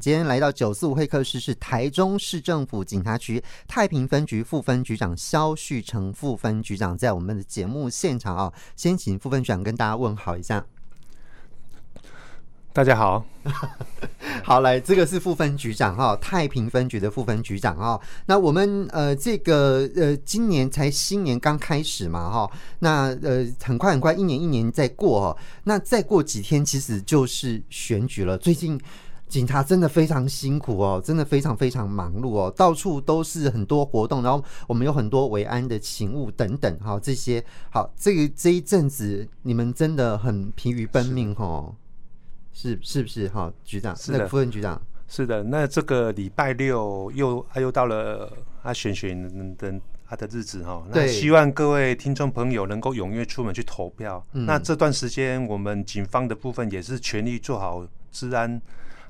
今天来到九四五会客室，是台中市政府警察局太平分局副分局长肖旭成副分局长在我们的节目现场啊，先请副分局长跟大家问好一下。大家好，好，来，这个是副分局长哈，太平分局的副分局长哈。那我们呃，这个呃，今年才新年刚开始嘛哈，那呃，很快很快，一年一年在过哈，那再过几天其实就是选举了。最近警察真的非常辛苦哦，真的非常非常忙碌哦，到处都是很多活动，然后我们有很多维安的勤务等等哈，这些好，这个这一阵子你们真的很疲于奔命哈。是是不是哈，局长？是的，副分局长。是的，那这个礼拜六又啊又到了阿选选的他的日子哈。那希望各位听众朋友能够踊跃出门去投票。嗯、那这段时间我们警方的部分也是全力做好治安。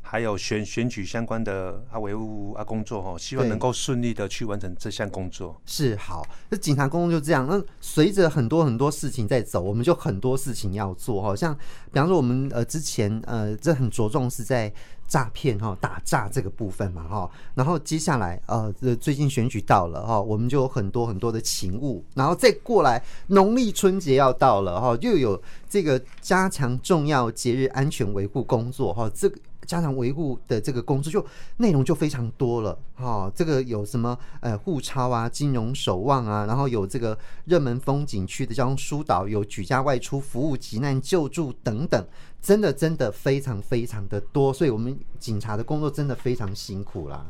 还有选选举相关的啊维护啊工作哈，希望能够顺利的去完成这项工作。是好，那警察工作就这样。那随着很多很多事情在走，我们就很多事情要做哈。像比方说我们呃之前呃这很着重是在诈骗哈打诈这个部分嘛哈。然后接下来呃最近选举到了哈，我们就有很多很多的勤务，然后再过来农历春节要到了哈，又有这个加强重要节日安全维护工作哈这个。家长维护的这个工作，就内容就非常多了哈、这个有什么呃护抄啊、金融守望啊，然后有这个热门风景区的交通疏导，有举家外出服务、急难救助等等，真的真的非常非常的多。所以我们警察的工作真的非常辛苦啦。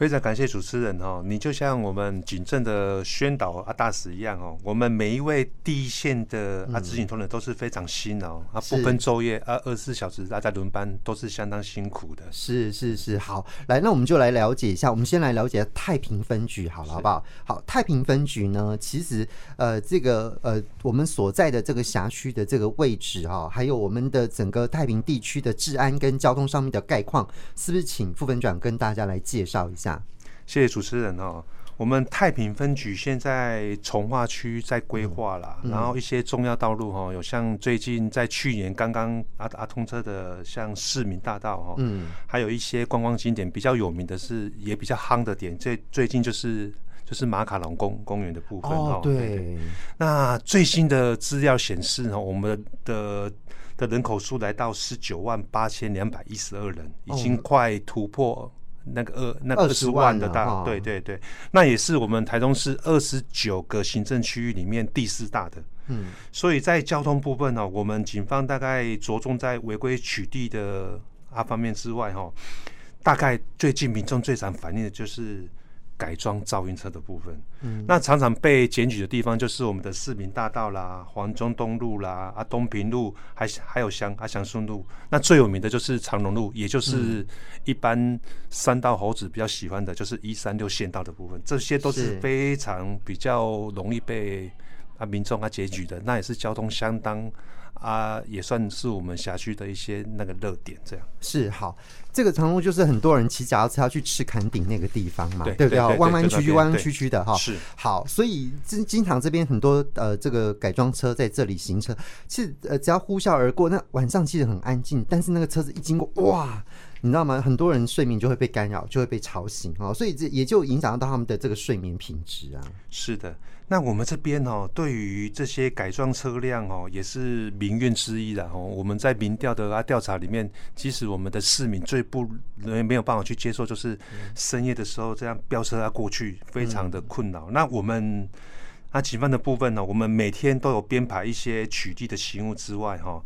非常感谢主持人哦，你就像我们警政的宣导啊大使一样哦，我们每一位第一线的啊执行同仁都是非常辛劳、嗯、啊，不分昼夜啊，二十四小时大家轮班都是相当辛苦的。是是是，好，来，那我们就来了解一下，我们先来了解太平分局好了，好不好？好，太平分局呢，其实呃，这个呃，我们所在的这个辖区的这个位置哈、哦，还有我们的整个太平地区的治安跟交通上面的概况，是不是请副分长跟大家来介绍一下？谢谢主持人哦。我们太平分局现在从化区在规划了，然后一些重要道路哈，有像最近在去年刚刚阿阿通车的，像市民大道哈，嗯，还有一些观光景点比较有名的是也比较夯的点，最最近就是就是马卡龙公公园的部分哦，对。那最新的资料显示呢，我们的的人口数来到十九万八千两百一十二人，已经快突破。那个二那二十万的大，对对对，那也是我们台中市二十九个行政区域里面第四大的。嗯，所以在交通部分呢，我们警方大概着重在违规取缔的啊方面之外，哈，大概最近民众最常反映的就是。改装噪音车的部分，嗯，那常常被检举的地方就是我们的市民大道啦、黄中东路啦、啊东平路，还还有祥啊祥顺路。那最有名的就是长荣路，也就是一般三道猴子比较喜欢的，就是一三六县道的部分。这些都是非常比较容易被啊民众啊检举的，那也是交通相当。啊，也算是我们辖区的一些那个热点，这样是好。这个长路就是很多人骑脚踏车要去吃坎顶那个地方嘛，对不对？弯弯曲曲、弯弯曲曲的哈。是好，所以经经常这边很多呃，这个改装车在这里行车，其实呃，只要呼啸而过，那晚上其实很安静，但是那个车子一经过，哇！你知道吗？很多人睡眠就会被干扰，就会被吵醒哦，所以这也就影响到他们的这个睡眠品质啊。是的，那我们这边哦，对于这些改装车辆哦，也是民怨之一的哦。我们在民调的啊调查里面，其实我们的市民最不没有办法去接受，就是深夜的时候这样飙车啊过去，非常的困扰。嗯、那我们那警方的部分呢，我们每天都有编排一些取缔的行务之外哈。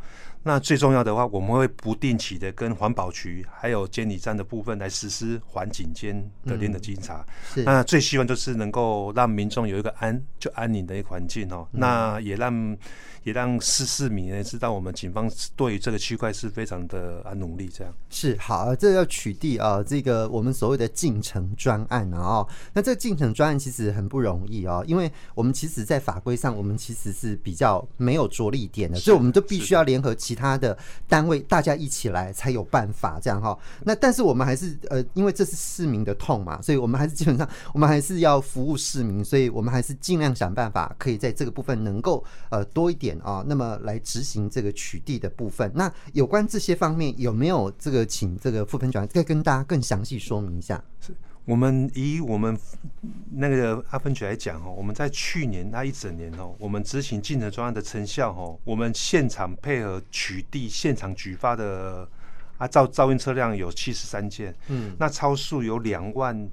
那最重要的话，我们会不定期的跟环保局还有监理站的部分来实施环境监的联的稽查。嗯、那最希望就是能够让民众有一个安就安宁的一个环境哦。嗯、那也让也让市市民呢知道，我们警方对于这个区块是非常的啊努力。这样是好，这要取缔啊，这个我们所谓的进城专案啊。哦，那这个进城专案其实很不容易哦，因为我们其实在法规上，我们其实是比较没有着力点的，所以我们都必须要联合其。其他的单位大家一起来才有办法这样哈。那但是我们还是呃，因为这是市民的痛嘛，所以我们还是基本上 我们还是要服务市民，所以我们还是尽量想办法可以在这个部分能够呃多一点啊，那么来执行这个取缔的部分。那有关这些方面有没有这个请这个副分局长再跟大家更详细说明一下？是。我们以我们那个阿芬姐来讲哦，我们在去年那一整年哦，我们执行进程专案的成效哦，我们现场配合取缔现场举发的啊噪噪音车辆有七十三件，嗯，那超速有两万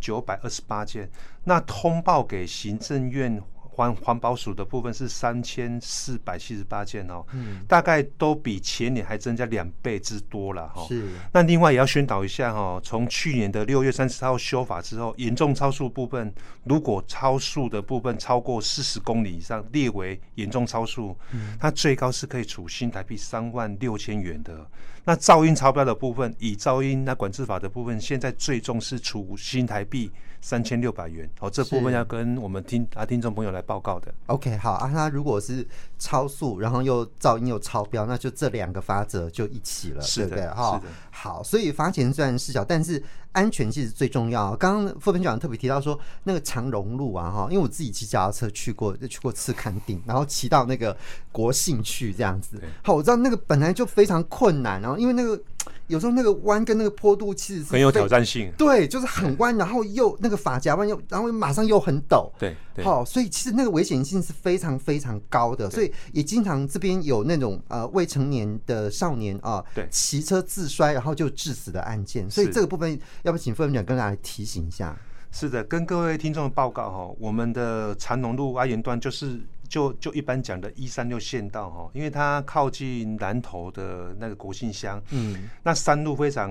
九百二十八件，那通报给行政院。环环保署的部分是三千四百七十八件哦，嗯，大概都比前年还增加两倍之多了哈。是。那另外也要宣导一下哈，从去年的六月三十号修法之后，严重超速部分，如果超速的部分超过四十公里以上，列为严重超速，嗯，它最高是可以处新台币三万六千元的。那噪音超标的部分，以噪音那管制法的部分，现在最终是处新台币三千六百元。好，这部分要跟我们听啊听众朋友来报告的。OK，好啊，那如果是超速，然后又噪音又超标，那就这两个罚则就一起了，是的，对不对？哈，好，所以罚钱虽然是小，但是安全其实最重要。刚刚副分局长特别提到说，那个长荣路啊，哈，因为我自己骑脚踏车去过，就去过次坎顶，然后骑到那个国信去这样子。好，我知道那个本来就非常困难，然后因为那个。有时候那个弯跟那个坡度其实是很有挑战性，对，就是很弯，然后又那个发夹弯又，然后马上又很陡，对，好，所以其实那个危险性是非常非常高的，所以也经常这边有那种呃未成年的少年啊，对，骑车自摔然后就致死的案件，所以这个部分要不请副分局长跟大家提醒一下？是的，跟各位听众的报告哈，我们的长隆路阿元段就是。就就一般讲的一三六县道哈，因为它靠近南投的那个国姓乡，嗯，那山路非常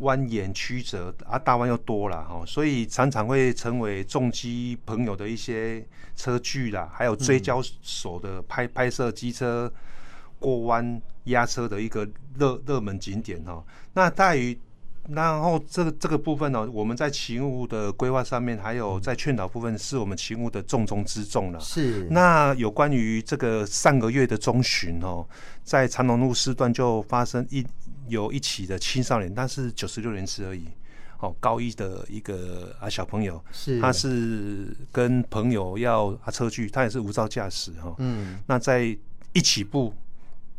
蜿蜒曲折，啊，大弯又多了哈，所以常常会成为重机朋友的一些车距啦，还有追焦手的拍拍摄机车过弯压车的一个热热门景点哈。那在于。然后这个这个部分呢，我们在勤务的规划上面，还有在劝导部分，是我们勤务的重中之重了。是。那有关于这个上个月的中旬哦，在长隆路四段就发生一有一起的青少年，但是九十六年次而已。哦，高一的一个啊小朋友，是，他是跟朋友要啊车距，他也是无照驾驶哈。嗯。那在一起步，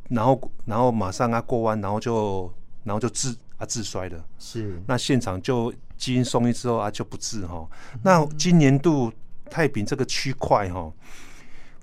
然后然后马上啊过弯，然后就然后就自。啊，自摔的，是那现场就基因送医之后啊就不治哈。那今年度太平这个区块哈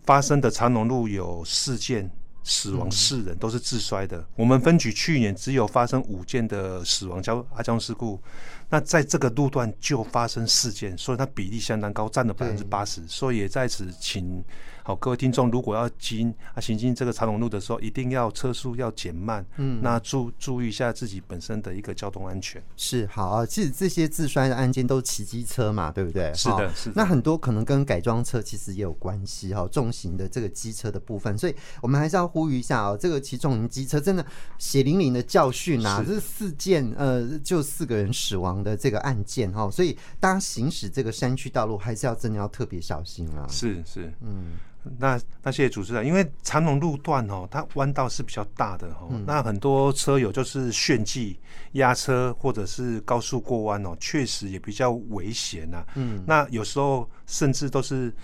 发生的长荣路有四件死亡四人都是自摔的。我们分局去年只有发生五件的死亡交啊交通事故，那在这个路段就发生事件，所以它比例相当高，占了百分之八十。所以也在此请。好，各位听众，如果要经啊行经这个长龙路的时候，一定要车速要减慢，嗯，那注注意一下自己本身的一个交通安全。是好啊，其实这些自摔的案件都是骑机车嘛，对不对？是的，是的。那很多可能跟改装车其实也有关系哈，重型的这个机车的部分，所以我们还是要呼吁一下哦，这个骑重型机车真的血淋淋的教训啊，这是四件呃就四个人死亡的这个案件哈，所以大家行驶这个山区道路还是要真的要特别小心啊。是是，嗯。那那谢谢主持人，因为长隆路段哦，它弯道是比较大的哦，嗯、那很多车友就是炫技压车或者是高速过弯哦，确实也比较危险呐。嗯，那有时候甚至都是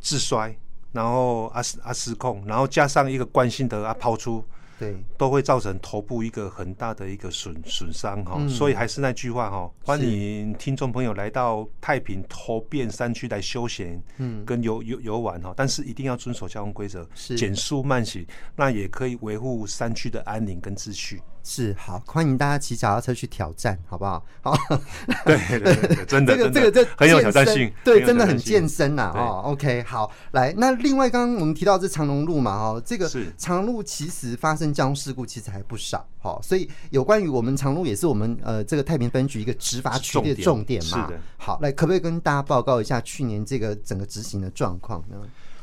自摔，然后啊啊失控，然后加上一个惯性的啊抛出。对，都会造成头部一个很大的一个损损伤哈，嗯、所以还是那句话哈，欢迎听众朋友来到太平头汴山区来休闲，嗯，跟游游游玩哈，但是一定要遵守交通规则，是。减速慢行，那也可以维护山区的安宁跟秩序。是好，欢迎大家骑脚踏车去挑战，好不好？好，对对对，真的，这个这个这很有挑战性，对，真的很健身呐。哦，OK，好，来，那另外刚刚我们提到这长荣路嘛，哦，这个长荣路其实发生交通事故其实还不少，好，所以有关于我们长荣路也是我们呃这个太平分局一个执法区的重点嘛。是的，好，来，可不可以跟大家报告一下去年这个整个执行的状况呢？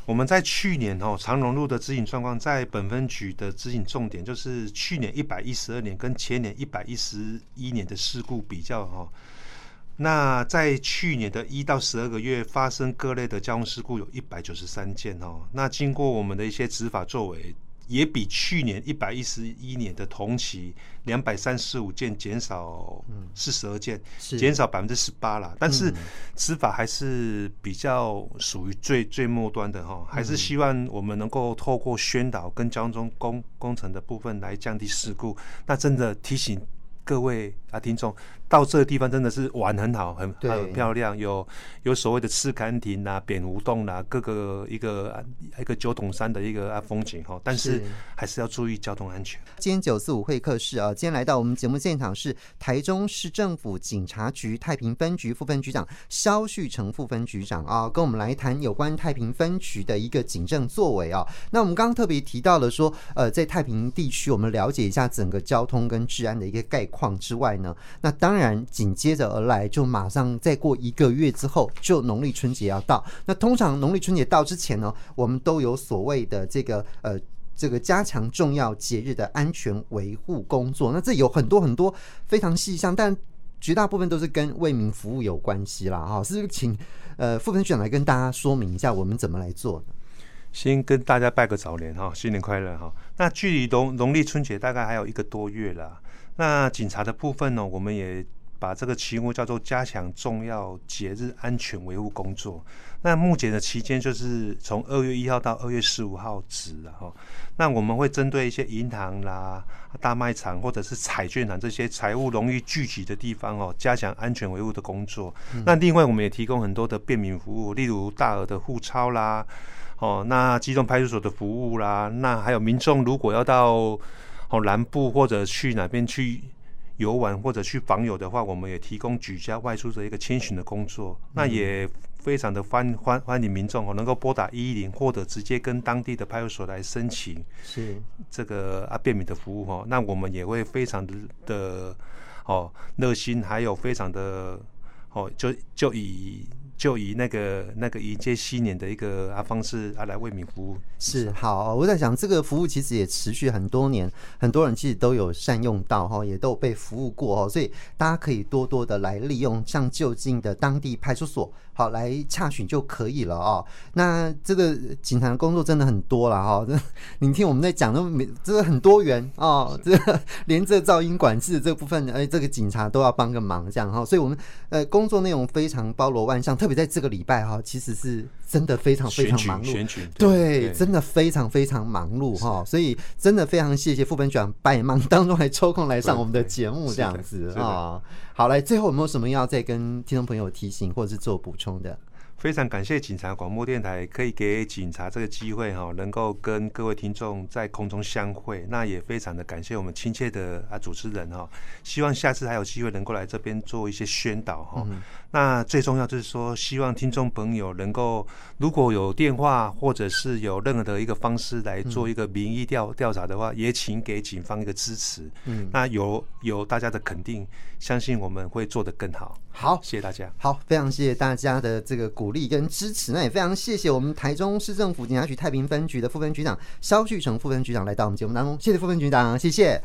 我们在去年哦，长荣路的执行状况，在本分局的执行重点就是去年一百一十二年跟前年一百一十一年的事故比较哈。那在去年的一到十二个月发生各类的交通事故有一百九十三件哦。那经过我们的一些执法作为，也比去年一百一十一年的同期两百三十五件减少四十二件，减少百分之十八啦。但是执法还是比较属于最最末端的哈，还是希望我们能够透过宣导跟交通工工程的部分来降低事故。那真的提醒各位啊听众。到这个地方真的是玩很好，很很漂亮，有有所谓的赤崁亭啊、蝙蝠洞啦，各个一个一个九桶山的一个啊风景哈，但是还是要注意交通安全。今天九四五会客室啊，今天来到我们节目现场是台中市政府警察局太平分局副分局长肖旭成副分局长啊，跟我们来谈有关太平分局的一个警政作为啊。那我们刚刚特别提到了说，呃，在太平地区，我们了解一下整个交通跟治安的一个概况况之外呢，那当然。紧接着而来，就马上再过一个月之后，就农历春节要到。那通常农历春节到之前呢，我们都有所谓的这个呃，这个加强重要节日的安全维护工作。那这有很多很多非常细项，但绝大部分都是跟为民服务有关系啦。哈，是请呃副分局长来跟大家说明一下，我们怎么来做呢？先跟大家拜个早年哈，新年快乐哈。那距离农农历春节大概还有一个多月了。那警察的部分呢，我们也把这个题目叫做加强重要节日安全维护工作。那目前的期间就是从二月一号到二月十五号止哈。那我们会针对一些银行啦、大卖场或者是彩券行这些财务容易聚集的地方哦，加强安全维护的工作。那另外我们也提供很多的便民服务，例如大额的互钞啦，哦，那机动派出所的服务啦，那还有民众如果要到。好，南部或者去哪边去游玩或者去访友的话，我们也提供举家外出的一个签询的工作。嗯、那也非常的欢欢欢迎民众哦，能够拨打一一零或者直接跟当地的派出所来申请是这个啊便民的服务哦。那我们也会非常的的哦热心，还有非常的哦就就以。就以那个那个迎接新年的一个啊方式啊来为民服务是好，我在想这个服务其实也持续很多年，很多人其实都有善用到哈，也都有被服务过哦，所以大家可以多多的来利用像就近的当地派出所好来洽询就可以了哦。那这个警察的工作真的很多了哈，这你听我们在讲都没这个很多元哦，这个连这噪音管制这部分，哎，这个警察都要帮个忙这样哈，所以我们呃工作内容非常包罗万象，特别在这个礼拜哈，其实是真的非常非常忙碌，对，对，真的非常非常忙碌哈，所以真的非常谢谢副分局长百忙当中还抽空来上我们的节目这样子啊。好，来最后有没有什么要再跟听众朋友提醒或者是做补充的？非常感谢警察广播电台可以给警察这个机会哈，能够跟各位听众在空中相会。那也非常的感谢我们亲切的啊主持人哈，希望下次还有机会能够来这边做一些宣导哈。那最重要就是说，希望听众朋友能够如果有电话或者是有任何的一个方式来做一个民意调调查的话，也请给警方一个支持。嗯，那有有大家的肯定，相信我们会做得更好。好，谢谢大家。好，非常谢谢大家的这个鼓励跟支持。那也非常谢谢我们台中市政府警察局太平分局的副分局长肖旭成副分局长来到我们节目当中。谢谢副分局长，谢谢。